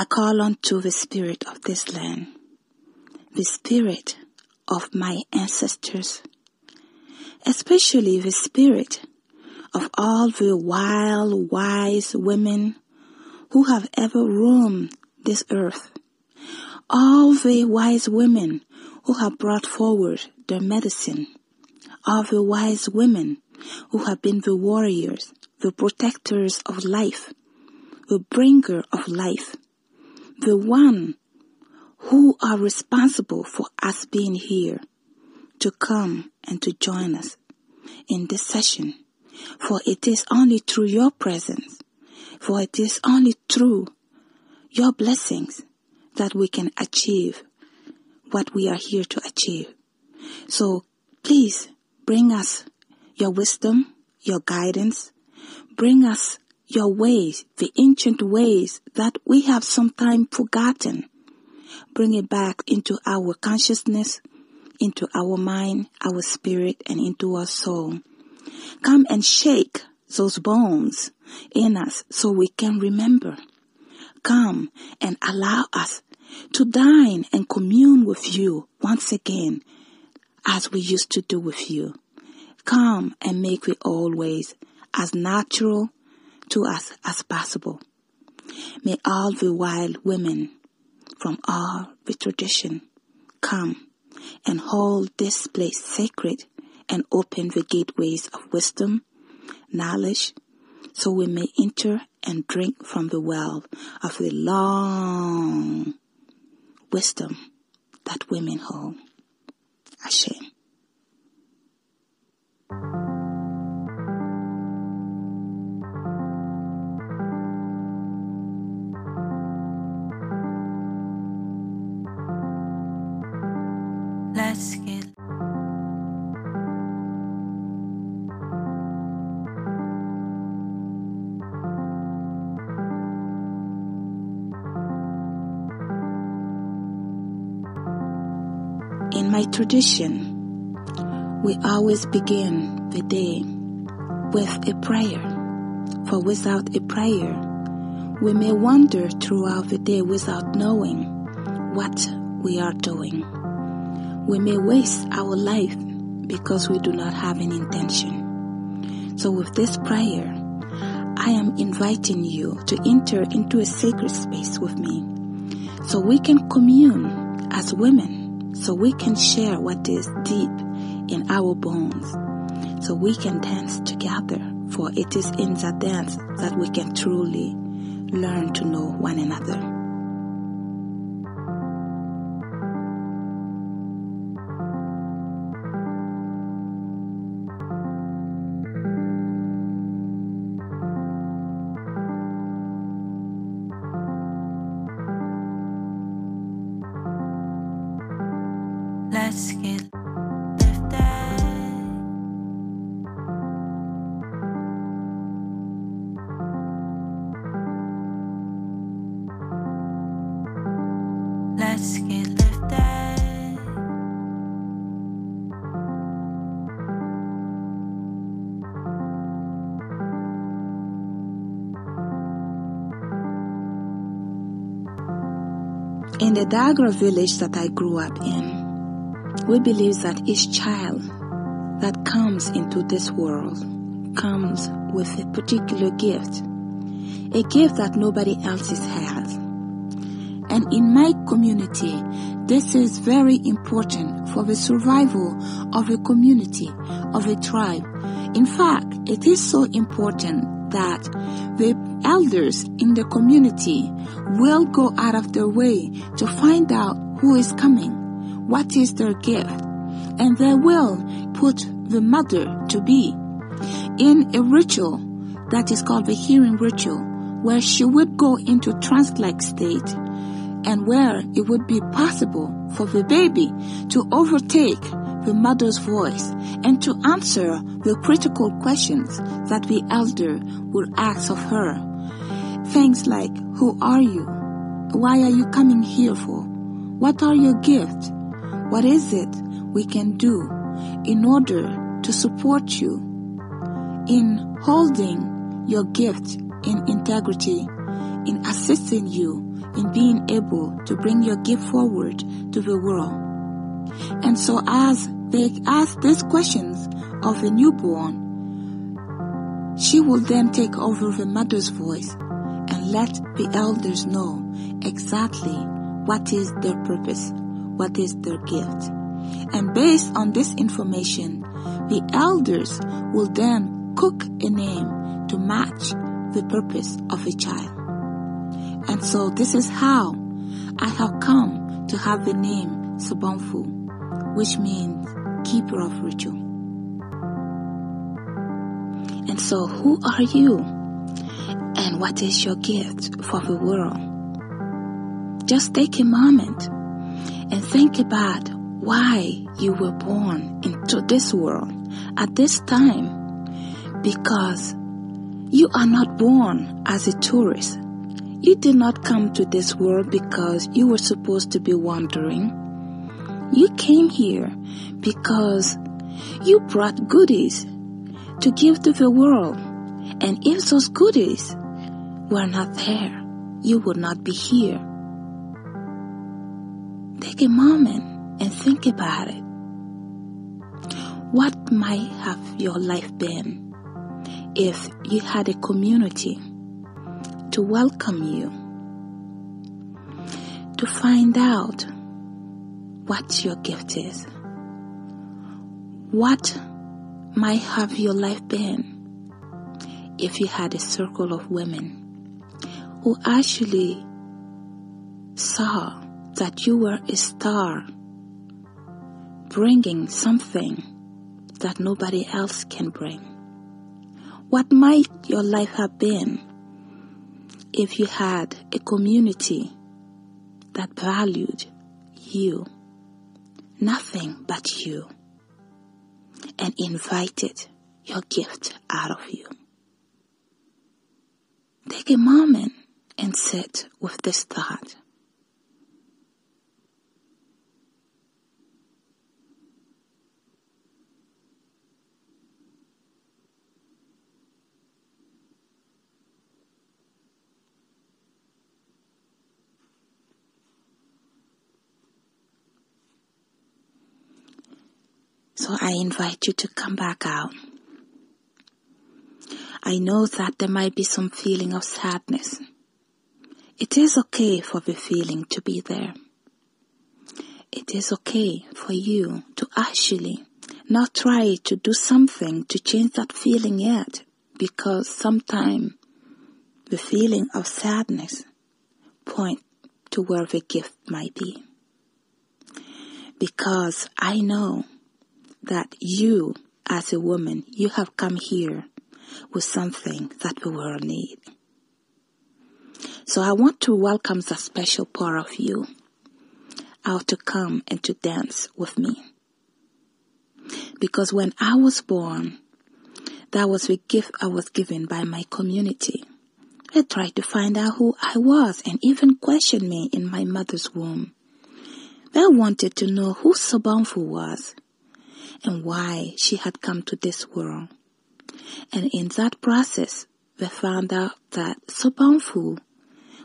I call unto the spirit of this land, the spirit of my ancestors, especially the spirit of all the wild, wise women who have ever roamed this earth, all the wise women who have brought forward their medicine, all the wise women who have been the warriors, the protectors of life, the bringer of life, the one who are responsible for us being here to come and to join us in this session. For it is only through your presence, for it is only through your blessings that we can achieve what we are here to achieve. So please bring us your wisdom, your guidance, bring us your ways, the ancient ways that we have sometimes forgotten. Bring it back into our consciousness, into our mind, our spirit, and into our soul. Come and shake those bones in us so we can remember. Come and allow us to dine and commune with you once again as we used to do with you. Come and make it always as natural to us as possible. May all the wild women from all the tradition come and hold this place sacred and open the gateways of wisdom, knowledge, so we may enter and drink from the well of the long wisdom that women hold. Ashe. My tradition, we always begin the day with a prayer. For without a prayer, we may wander throughout the day without knowing what we are doing. We may waste our life because we do not have an intention. So with this prayer, I am inviting you to enter into a sacred space with me so we can commune as women, so we can share what is deep in our bones, so we can dance together, for it is in the dance that we can truly learn to know one another. In the Dagara village that I grew up in, we believe that each child that comes into this world comes with a particular gift, a gift that nobody else has. And in my community, this is very important for the survival of a community, of a tribe. In fact, it is so important that the elders in the community will go out of their way to find out who is coming, what is their gift, and they will put the mother to be in a ritual that is called the hearing ritual, where she would go into trance-like state and where it would be possible for the baby to overtake the mother's voice and to answer the critical questions that the elder would ask of her. Things like, who are you? Why are you coming here for? What are your gifts? What is it we can do in order to support you in holding your gift in integrity, in assisting you in being able to bring your gift forward to the world. And so as they ask these questions of the newborn, she will then take over the mother's voice and let the elders know exactly what is their purpose, what is their gift. And based on this information, the elders will then cook a name to match the purpose of a child. And so this is how I have come to have the name Sobonfu, which means keeper of ritual. And so who are you? And what is your gift for the world? Just take a moment and think about why you were born into this world at this time because you are not born as a tourist. You did not come to this world because you were supposed to be wandering. You came here because you brought goodies to give to the world. And if those goodies were not there, you would not be here. Take a moment and think about it. What might have your life been if you had a community to welcome you, to find out what your gift is? What might have your life been if you had a circle of women who actually saw that you were a star bringing something that nobody else can bring? What might your life have been if you had a community that valued you, nothing but you, and invited your gift out of you? Take a moment and sit with this thought. So I invite you to come back out. I know that there might be some feeling of sadness. It is okay for the feeling to be there. It is okay for you to actually not try to do something to change that feeling yet because sometimes the feeling of sadness point to where the gift might be. Because I know that you, as a woman, you have come here with something that the world need. So I want to welcome the special part of you out to come and to dance with me. Because when I was born, that was the gift I was given by my community. They tried to find out who I was and even questioned me in my mother's womb. They wanted to know who Sobonfu was and why she had come to this world. And in that process, we found out that Sobonfu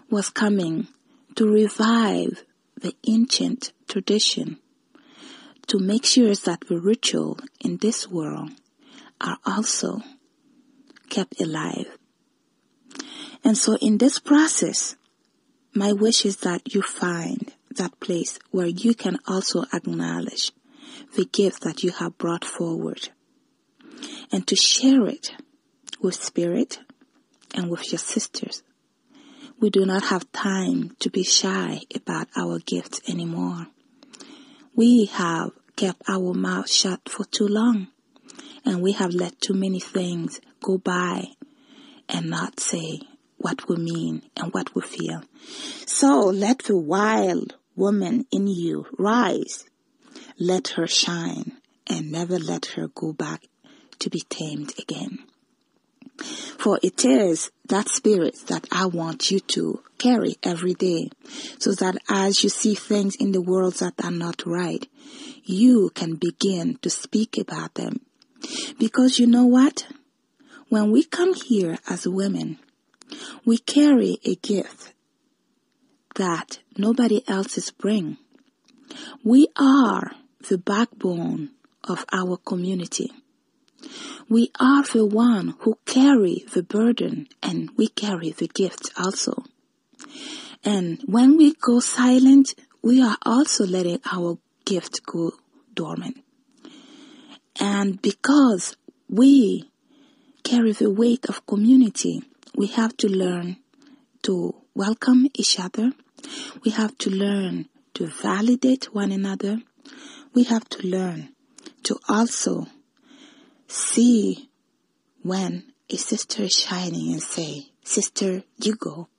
was coming to revive the ancient tradition to make sure that the ritual in this world are also kept alive. And so in this process, my wish is that you find that place where you can also acknowledge the gift that you have brought forward and to share it with spirit and with your sisters. We do not have time to be shy about our gifts anymore. We have kept our mouth shut for too long and we have let too many things go by and not say what we mean and what we feel. So let the wild woman in you rise let her shine and never let her go back to be tamed again. For it is that spirit that I want you to carry every day so that as you see things in the world that are not right, you can begin to speak about them. Because you know what? When we come here as women, we carry a gift that nobody else's bring. We are the backbone of our community. We are the one who carry the burden and we carry the gift also. And when we go silent, we are also letting our gift go dormant. And because we carry the weight of community, we have to learn to welcome each other. We have to learn to validate one another. We have to learn to also see when a sister is shining and say, Sister, you go.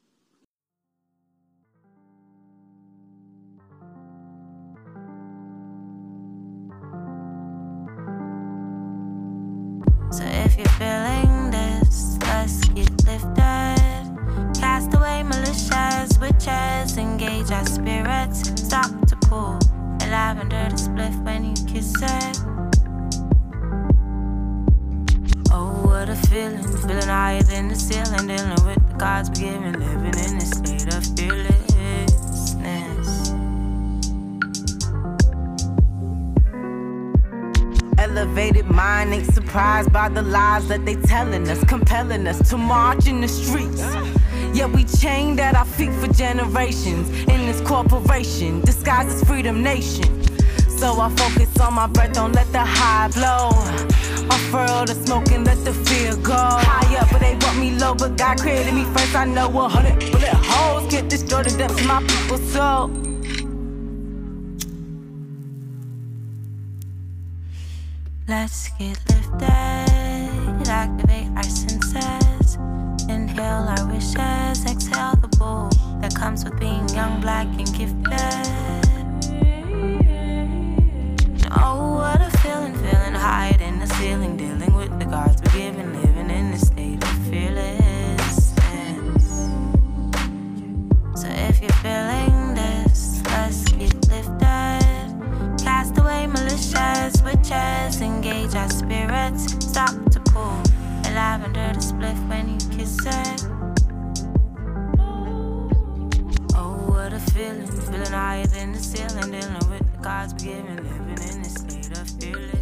So if you're feeling this, let's get lifted. Cast away militias, witches, engage our spirits. Stop to pull lavender to spliff when you kiss it. Oh, what a feeling, feeling higher than the ceiling, dealing with the gods we given, living in a state of fearlessness. Elevated mind ain't surprised by the lies that they telling us, compelling us to march in the streets. Yeah, we chained at our feet for generations in this corporation, disguised as Freedom Nation. So I focus on my breath, don't let the high blow. Unfurl the smoke and let the fear go. High up, but they want me low, but God created me first. I know a hundred bullet holes can't destroy the depths of my people's soul. Let's get lifted, activate our senses. Militias, witches, engage our spirits. Stop to pull a lavender to spliff when you kiss it. Oh, what a feeling, feeling higher than the ceiling, dealing with the gods we given, living in a state of fearlessness.